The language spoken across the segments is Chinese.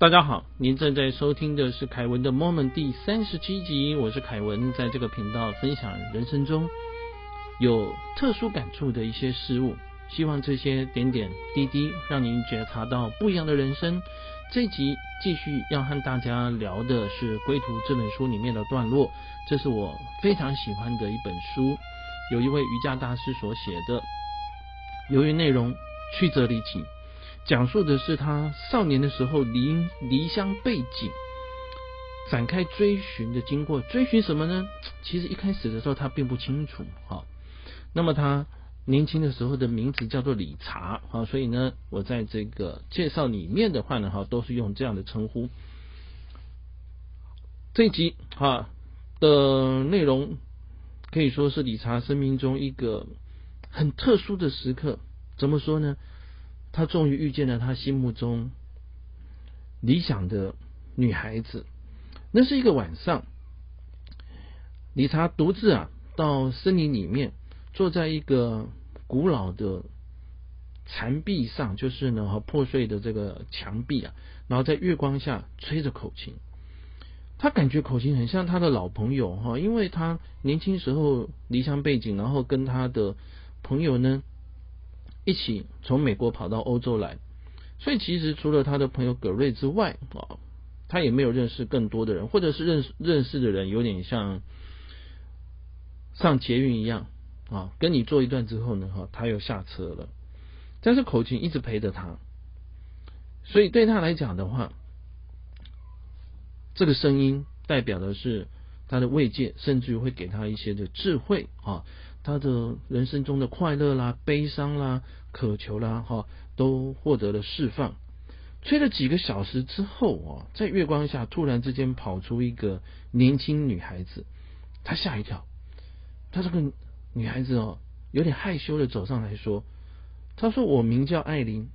大家好，您正在收听的是凯文的 Moment 第三十七集，我是凯文，在这个频道分享人生中有特殊感触的一些事物，希望这些点点滴滴让您觉察到不一样的人生。这集继续要和大家聊的是《归途》这本书里面的段落，这是我非常喜欢的一本书，有一位瑜伽大师所写的，由于内容曲折离奇。讲述的是他少年的时候离离乡背井，展开追寻的经过。追寻什么呢？其实一开始的时候他并不清楚。哈，那么他年轻的时候的名字叫做理查。哈，所以呢，我在这个介绍里面的话呢，哈，都是用这样的称呼。这一集哈的内容可以说是理查生命中一个很特殊的时刻。怎么说呢？他终于遇见了他心目中理想的女孩子。那是一个晚上，理查独自啊到森林里面，坐在一个古老的残壁上，就是呢破碎的这个墙壁啊，然后在月光下吹着口琴。他感觉口琴很像他的老朋友哈，因为他年轻时候离乡背景，然后跟他的朋友呢。一起从美国跑到欧洲来，所以其实除了他的朋友葛瑞之外啊，他也没有认识更多的人，或者是认识认识的人有点像上捷运一样啊，跟你坐一段之后呢，哈，他又下车了。但是口琴一直陪着他，所以对他来讲的话，这个声音代表的是他的慰藉，甚至于会给他一些的智慧啊。他的人生中的快乐啦、悲伤啦、渴求啦，哈，都获得了释放。吹了几个小时之后啊，在月光下突然之间跑出一个年轻女孩子，他吓一跳。他这个女孩子哦，有点害羞的走上来说：“他说我名叫艾琳，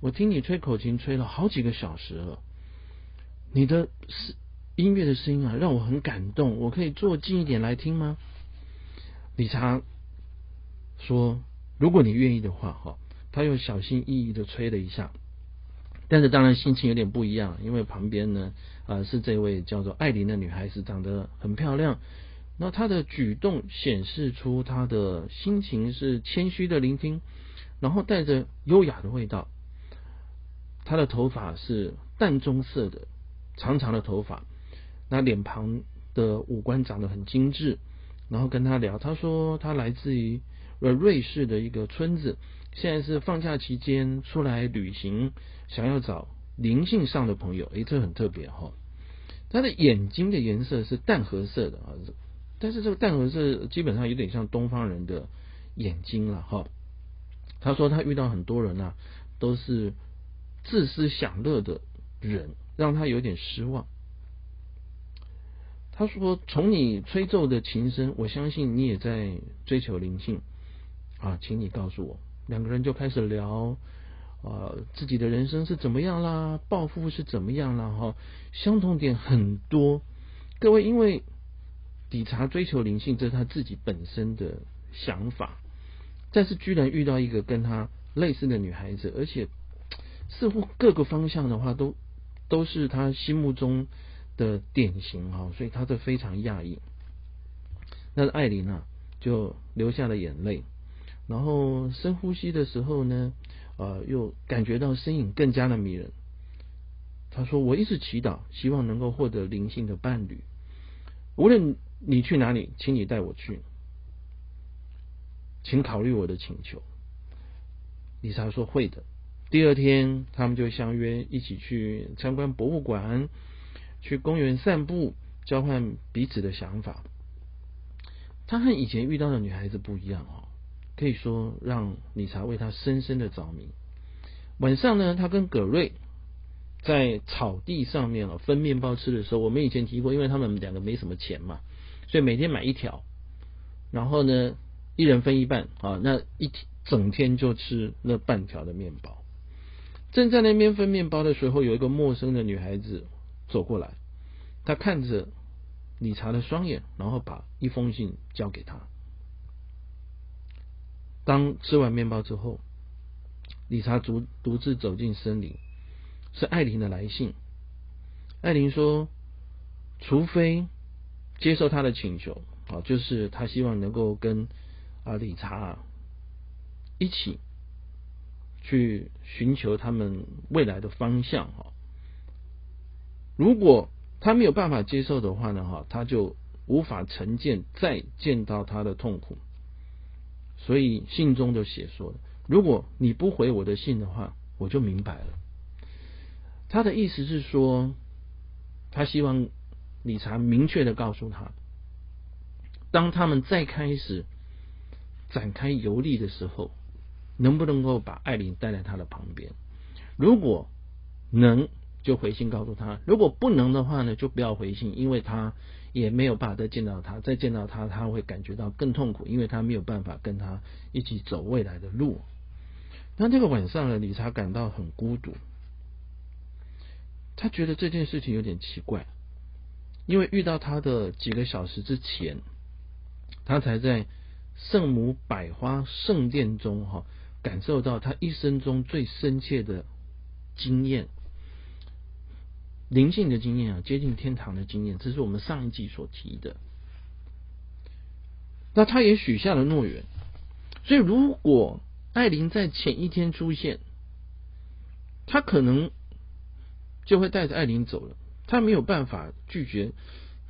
我听你吹口琴吹了好几个小时了，你的音乐的声音啊，让我很感动。我可以坐近一点来听吗？”理查说：“如果你愿意的话，哈，他又小心翼翼的吹了一下，但是当然心情有点不一样，因为旁边呢，啊，是这位叫做艾琳的女孩子，长得很漂亮。那她的举动显示出她的心情是谦虚的聆听，然后带着优雅的味道。她的头发是淡棕色的，长长的头发，那脸庞的五官长得很精致。”然后跟他聊，他说他来自于呃瑞士的一个村子，现在是放假期间出来旅行，想要找灵性上的朋友。诶，这很特别哈。他的眼睛的颜色是淡褐色的啊，但是这个淡褐色基本上有点像东方人的眼睛了哈。他说他遇到很多人啊，都是自私享乐的人，让他有点失望。他说：“从你吹奏的琴声，我相信你也在追求灵性啊，请你告诉我。”两个人就开始聊啊，自己的人生是怎么样啦，抱负是怎么样啦，哈，相同点很多。各位，因为底查追求灵性，这是他自己本身的想法，但是居然遇到一个跟他类似的女孩子，而且似乎各个方向的话，都都是他心目中。的典型哈，所以他这非常讶异。那艾琳啊，就流下了眼泪，然后深呼吸的时候呢，呃，又感觉到身影更加的迷人。他说：“我一直祈祷，希望能够获得灵性的伴侣。无论你去哪里，请你带我去，请考虑我的请求。”丽莎说：“会的。”第二天，他们就相约一起去参观博物馆。去公园散步，交换彼此的想法。他和以前遇到的女孩子不一样哦，可以说让理查为他深深的着迷。晚上呢，他跟葛瑞在草地上面哦分面包吃的时候，我们以前提过，因为他们两个没什么钱嘛，所以每天买一条，然后呢一人分一半啊，那一整天就吃那半条的面包。正在那边分面包的时候，有一个陌生的女孩子。走过来，他看着理查的双眼，然后把一封信交给他。当吃完面包之后，理查独独自走进森林，是艾琳的来信。艾琳说，除非接受他的请求，啊，就是他希望能够跟啊理查一起去寻求他们未来的方向，哈。如果他没有办法接受的话呢，哈，他就无法成见再见到他的痛苦。所以信中就写说：如果你不回我的信的话，我就明白了。他的意思是说，他希望理查明确的告诉他，当他们再开始展开游历的时候，能不能够把艾琳带在他的旁边？如果能。就回信告诉他，如果不能的话呢，就不要回信，因为他也没有办法再见到他，再见到他，他会感觉到更痛苦，因为他没有办法跟他一起走未来的路。那这个晚上呢，理查感到很孤独，他觉得这件事情有点奇怪，因为遇到他的几个小时之前，他才在圣母百花圣殿中哈，感受到他一生中最深切的经验。灵性的经验啊，接近天堂的经验，这是我们上一季所提的。那他也许下了诺言，所以如果艾琳在前一天出现，他可能就会带着艾琳走了。他没有办法拒绝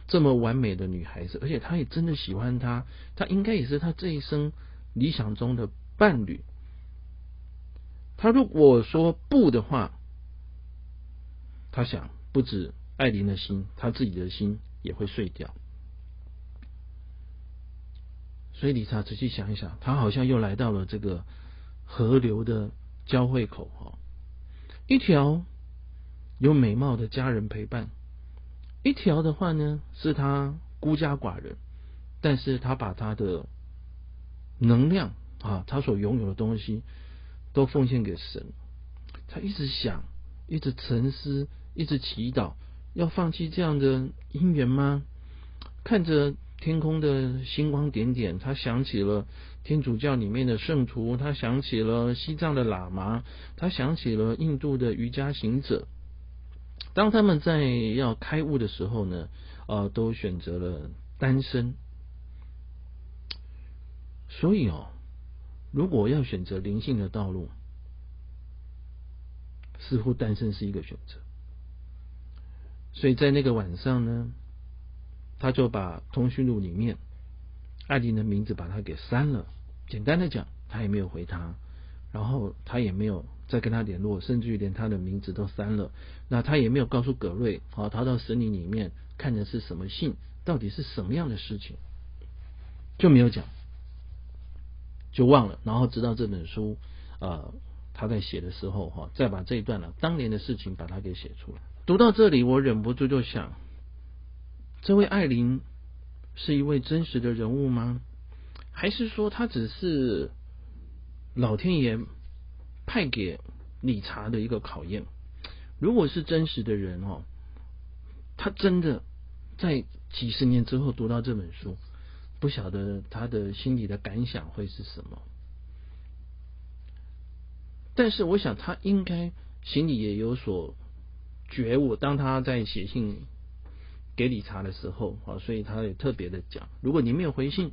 这么完美的女孩子，而且他也真的喜欢她，她应该也是他这一生理想中的伴侣。他如果说不的话，他想。不止艾琳的心，他自己的心也会碎掉。所以理查仔细想一想，他好像又来到了这个河流的交汇口哈。一条有美貌的家人陪伴，一条的话呢是他孤家寡人，但是他把他的能量啊，他所拥有的东西都奉献给神。他一直想，一直沉思。一直祈祷，要放弃这样的姻缘吗？看着天空的星光点点，他想起了天主教里面的圣徒，他想起了西藏的喇嘛，他想起了印度的瑜伽行者。当他们在要开悟的时候呢，呃，都选择了单身。所以哦，如果要选择灵性的道路，似乎单身是一个选择。所以在那个晚上呢，他就把通讯录里面艾琳的名字把他给删了。简单的讲，他也没有回他，然后他也没有再跟他联络，甚至于连他的名字都删了。那他也没有告诉葛瑞，好，他到森林里面看的是什么信，到底是什么样的事情，就没有讲，就忘了。然后直到这本书呃他在写的时候哈，再把这一段呢当年的事情把它给写出来。读到这里，我忍不住就想：这位艾琳是一位真实的人物吗？还是说他只是老天爷派给理查的一个考验？如果是真实的人哦，他真的在几十年之后读到这本书，不晓得他的心里的感想会是什么？但是我想他应该心里也有所。觉悟，当他在写信给理查的时候啊，所以他也特别的讲，如果你没有回信，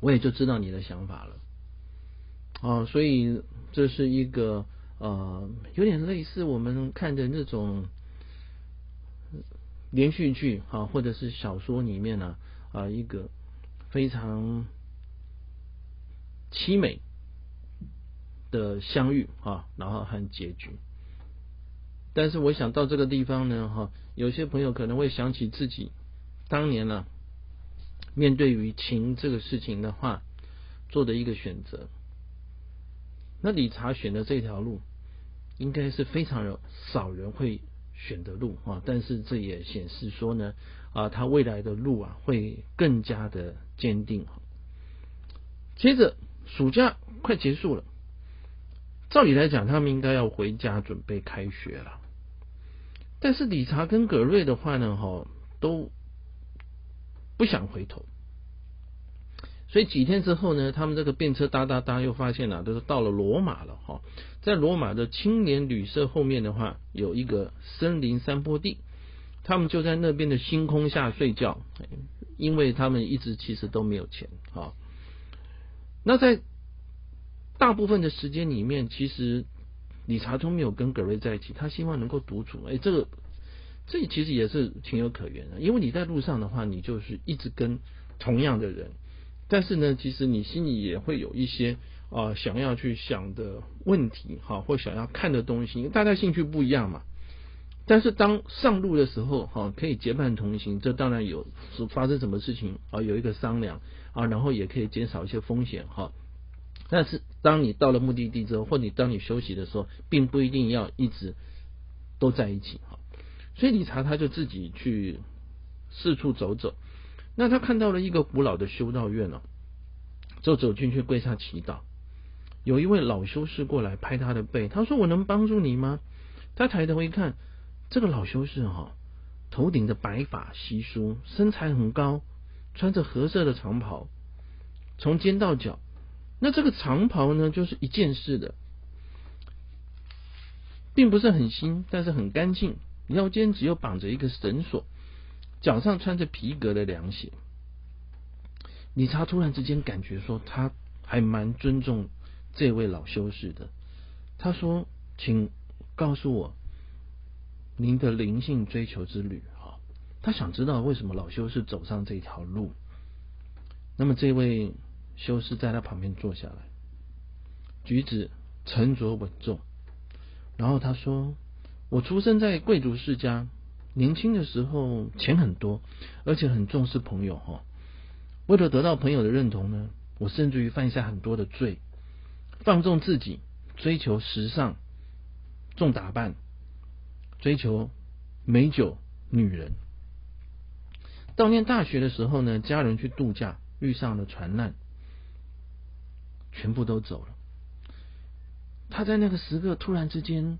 我也就知道你的想法了。啊，所以这是一个呃，有点类似我们看的那种连续剧啊，或者是小说里面呢啊，一个非常凄美的相遇啊，然后和结局。但是我想到这个地方呢，哈，有些朋友可能会想起自己当年呢，面对于情这个事情的话，做的一个选择。那理查选的这条路，应该是非常有少人会选的路啊。但是这也显示说呢，啊，他未来的路啊，会更加的坚定。接着，暑假快结束了，照理来讲，他们应该要回家准备开学了。但是理查跟葛瑞的话呢，哈，都不想回头，所以几天之后呢，他们这个便车哒哒哒又发现了，都是到了罗马了，哈，在罗马的青年旅社后面的话，有一个森林山坡地，他们就在那边的星空下睡觉，因为他们一直其实都没有钱啊。那在大部分的时间里面，其实理查通没有跟葛瑞在一起，他希望能够独处。哎，这个这其实也是情有可原的，因为你在路上的话，你就是一直跟同样的人，但是呢，其实你心里也会有一些啊想要去想的问题，哈，或想要看的东西，大家兴趣不一样嘛。但是当上路的时候，哈，可以结伴同行，这当然有发生什么事情啊，有一个商量啊，然后也可以减少一些风险，哈。但是当你到了目的地之后，或你当你休息的时候，并不一定要一直都在一起，哈。所以理查他就自己去四处走走，那他看到了一个古老的修道院哦，就走进去跪下祈祷。有一位老修士过来拍他的背，他说：“我能帮助你吗？”他抬头一看。这个老修士哈，头顶的白发稀疏，身材很高，穿着褐色的长袍，从肩到脚。那这个长袍呢，就是一件式的，并不是很新，但是很干净。腰间只有绑着一个绳索，脚上穿着皮革的凉鞋。理查突然之间感觉说，他还蛮尊重这位老修士的。他说：“请告诉我。”您的灵性追求之旅，哈，他想知道为什么老修士走上这条路。那么这位修士在他旁边坐下来，举止沉着稳重。然后他说：“我出生在贵族世家，年轻的时候钱很多，而且很重视朋友，哈。为了得到朋友的认同呢，我甚至于犯下很多的罪，放纵自己，追求时尚，重打扮。”追求美酒女人。到念大学的时候呢，家人去度假，遇上了船难，全部都走了。他在那个时刻突然之间，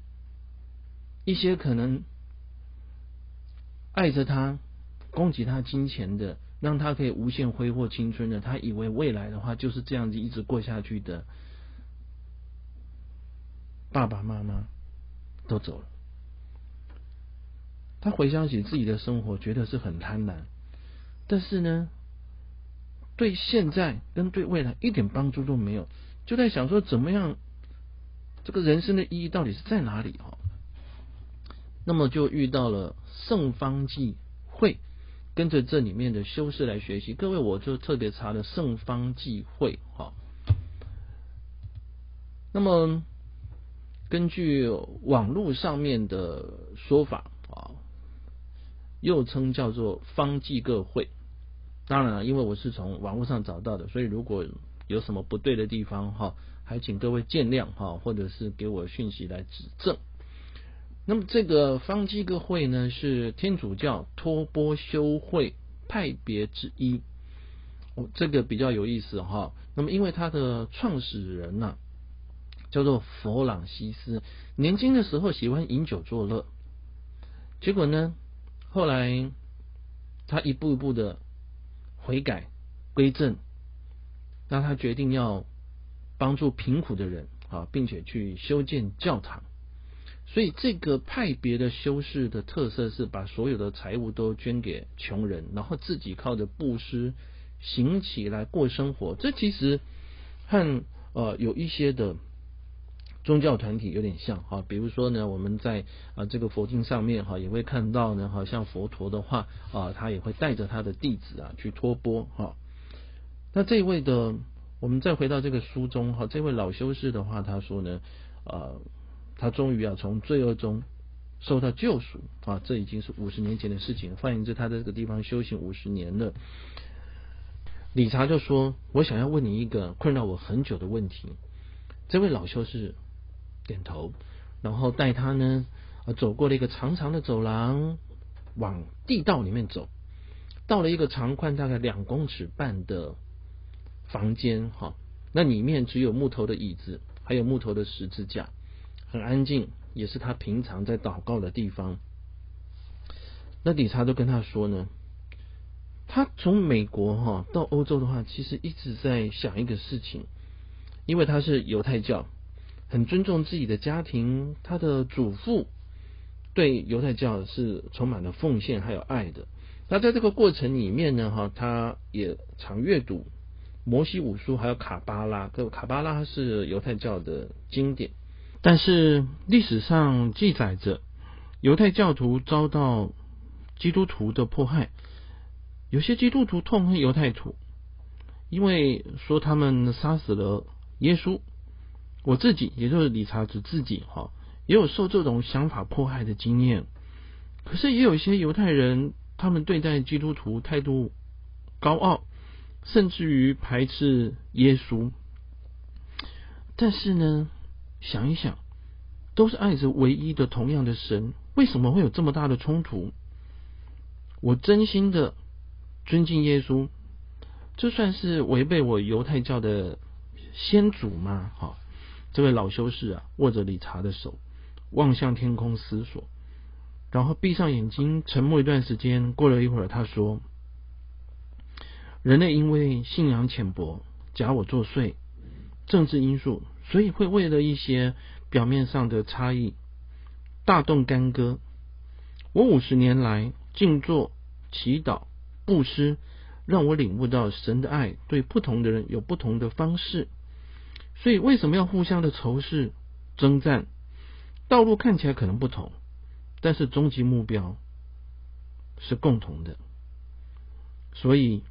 一些可能爱着他、供给他金钱的，让他可以无限挥霍青春的，他以为未来的话就是这样子一直过下去的，爸爸妈妈都走了。他回想起自己的生活，觉得是很贪婪，但是呢，对现在跟对未来一点帮助都没有，就在想说怎么样，这个人生的意义到底是在哪里哈？那么就遇到了圣方济会，跟着这里面的修士来学习。各位，我就特别查了圣方济会哈。那么根据网络上面的说法啊。又称叫做方济各会，当然了，因为我是从网络上找到的，所以如果有什么不对的地方哈，还请各位见谅哈，或者是给我讯息来指正。那么这个方济各会呢，是天主教托波修会派别之一，这个比较有意思哈。那么因为他的创始人呢，叫做弗朗西斯，年轻的时候喜欢饮酒作乐，结果呢。后来，他一步一步的悔改归正，那他决定要帮助贫苦的人啊，并且去修建教堂。所以这个派别的修士的特色是把所有的财物都捐给穷人，然后自己靠着布施行起来过生活。这其实和呃有一些的。宗教团体有点像哈，比如说呢，我们在啊这个佛经上面哈，也会看到呢，好像佛陀的话啊，他也会带着他的弟子啊去托钵哈。那这位的，我们再回到这个书中哈，这位老修士的话，他说呢，呃，他终于啊从罪恶中受到救赎啊，这已经是五十年前的事情，换言之，他在这个地方修行五十年了。理查就说：“我想要问你一个困扰我很久的问题。”这位老修士。点头，然后带他呢，走过了一个长长的走廊，往地道里面走，到了一个长宽大概两公尺半的房间，哈，那里面只有木头的椅子，还有木头的十字架，很安静，也是他平常在祷告的地方。那理查都跟他说呢，他从美国哈到欧洲的话，其实一直在想一个事情，因为他是犹太教。很尊重自己的家庭，他的祖父对犹太教是充满了奉献还有爱的。那在这个过程里面呢，哈，他也常阅读摩西五书，还有卡巴拉。个卡巴拉是犹太教的经典，但是历史上记载着犹太教徒遭到基督徒的迫害，有些基督徒痛恨犹太徒，因为说他们杀死了耶稣。我自己，也就是理查子自己，哈，也有受这种想法迫害的经验。可是也有一些犹太人。他们对待基督徒态度高傲，甚至于排斥耶稣。但是呢，想一想，都是爱着唯一的同样的神，为什么会有这么大的冲突？我真心的尊敬耶稣，这算是违背我犹太教的先祖吗？哈，这位老修士啊，握着理查的手，望向天空思索。然后闭上眼睛，沉默一段时间。过了一会儿，他说：“人类因为信仰浅薄，假我作祟，政治因素，所以会为了一些表面上的差异大动干戈。我五十年来静坐、祈祷、布施，让我领悟到神的爱对不同的人有不同的方式。所以为什么要互相的仇视、征战？道路看起来可能不同。”但是终极目标是共同的，所以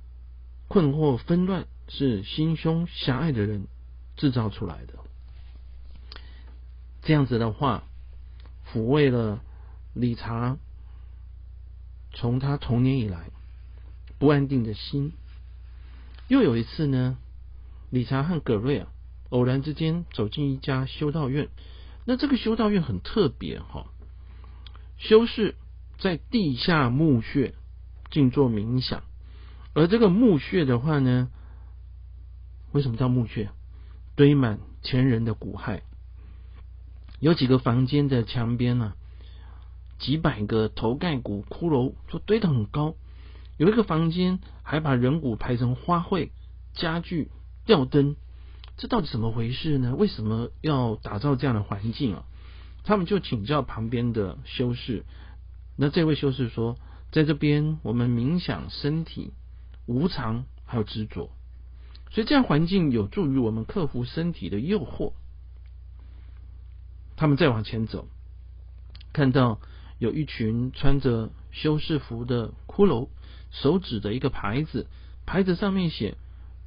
困惑纷乱是心胸狭隘的人制造出来的。这样子的话，抚慰了理查从他童年以来不安定的心。又有一次呢，理查和葛瑞啊偶然之间走进一家修道院，那这个修道院很特别哈。修士在地下墓穴静坐冥想，而这个墓穴的话呢，为什么叫墓穴？堆满前人的骨骸，有几个房间的墙边呢，几百个头盖骨骷髅就堆得很高，有一个房间还把人骨排成花卉、家具、吊灯，这到底怎么回事呢？为什么要打造这样的环境啊？他们就请教旁边的修士，那这位修士说，在这边我们冥想身体无常还有执着，所以这样环境有助于我们克服身体的诱惑。他们再往前走，看到有一群穿着修士服的骷髅，手指着一个牌子，牌子上面写：“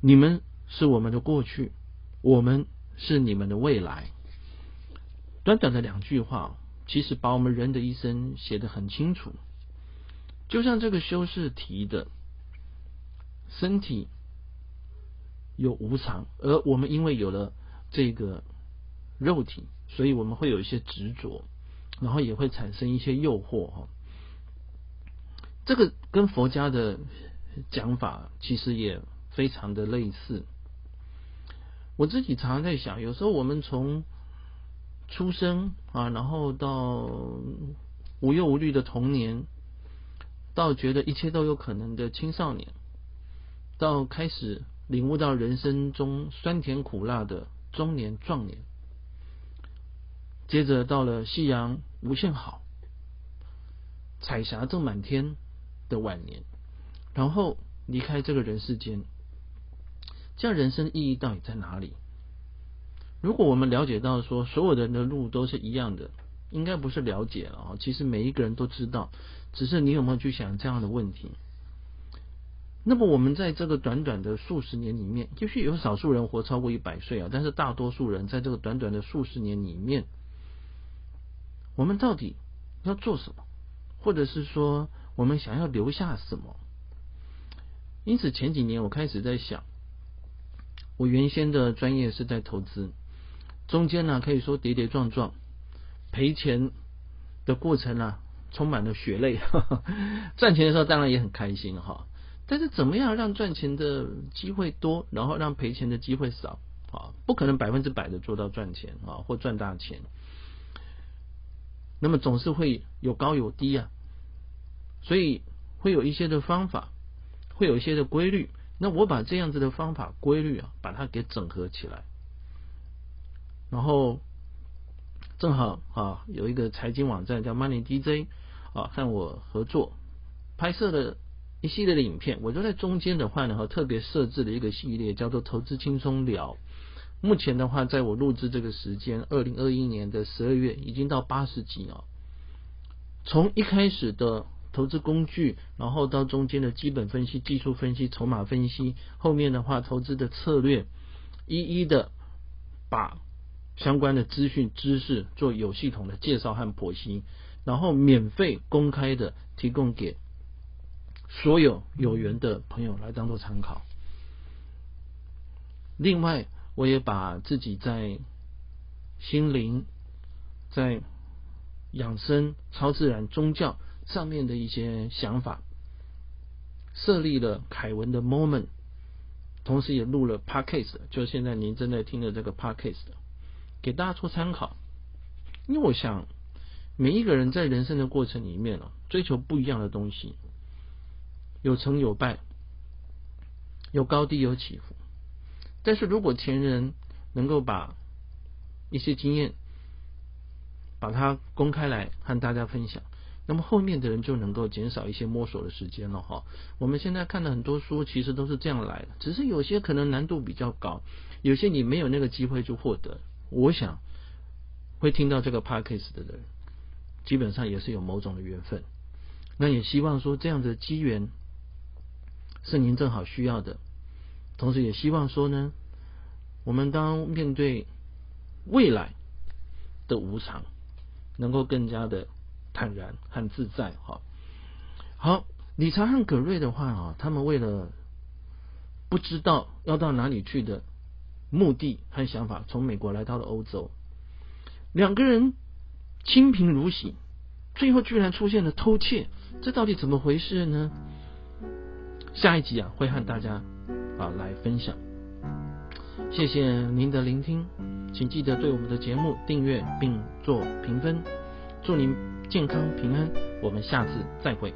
你们是我们的过去，我们是你们的未来。”短短的两句话，其实把我们人的一生写得很清楚。就像这个修士提的，身体有无常，而我们因为有了这个肉体，所以我们会有一些执着，然后也会产生一些诱惑。哈，这个跟佛家的讲法其实也非常的类似。我自己常常在想，有时候我们从出生啊，然后到无忧无虑的童年，到觉得一切都有可能的青少年，到开始领悟到人生中酸甜苦辣的中年壮年，接着到了夕阳无限好，彩霞正满天的晚年，然后离开这个人世间，这样人生意义到底在哪里？如果我们了解到说所有的人的路都是一样的，应该不是了解了啊。其实每一个人都知道，只是你有没有去想这样的问题。那么我们在这个短短的数十年里面，也许有少数人活超过一百岁啊，但是大多数人在这个短短的数十年里面，我们到底要做什么，或者是说我们想要留下什么？因此前几年我开始在想，我原先的专业是在投资。中间呢，可以说跌跌撞撞，赔钱的过程啊，充满了血泪。赚钱的时候当然也很开心哈，但是怎么样让赚钱的机会多，然后让赔钱的机会少啊？不可能百分之百的做到赚钱啊，或赚大钱。那么总是会有高有低啊，所以会有一些的方法，会有一些的规律。那我把这样子的方法规律啊，把它给整合起来。然后正好啊有一个财经网站叫 Money DJ 啊和我合作拍摄了一系列的影片，我就在中间的话呢，特别设置了一个系列叫做投资轻松聊。目前的话，在我录制这个时间，二零二一年的十二月已经到八十集啊。从一开始的投资工具，然后到中间的基本分析、技术分析、筹码分析，后面的话投资的策略，一一的把相关的资讯知识做有系统的介绍和剖析，然后免费公开的提供给所有有缘的朋友来当做参考。另外。我也把自己在心灵、在养生、超自然、宗教上面的一些想法，设立了凯文的 moment，同时也录了 podcast，就现在您正在听的这个 podcast，给大家做参考。因为我想，每一个人在人生的过程里面啊，追求不一样的东西，有成有败，有高低有起伏。但是如果前人能够把一些经验把它公开来和大家分享，那么后面的人就能够减少一些摸索的时间了哈。我们现在看的很多书其实都是这样来的，只是有些可能难度比较高，有些你没有那个机会去获得。我想会听到这个 podcast 的人，基本上也是有某种的缘分。那也希望说这样的机缘是您正好需要的。同时也希望说呢，我们当面对未来的无常，能够更加的坦然和自在。哈，好，理查和葛瑞的话啊，他们为了不知道要到哪里去的目的和想法，从美国来到了欧洲。两个人清贫如洗，最后居然出现了偷窃，这到底怎么回事呢？下一集啊，会和大家。啊，来分享，谢谢您的聆听，请记得对我们的节目订阅并做评分，祝您健康平安，我们下次再会。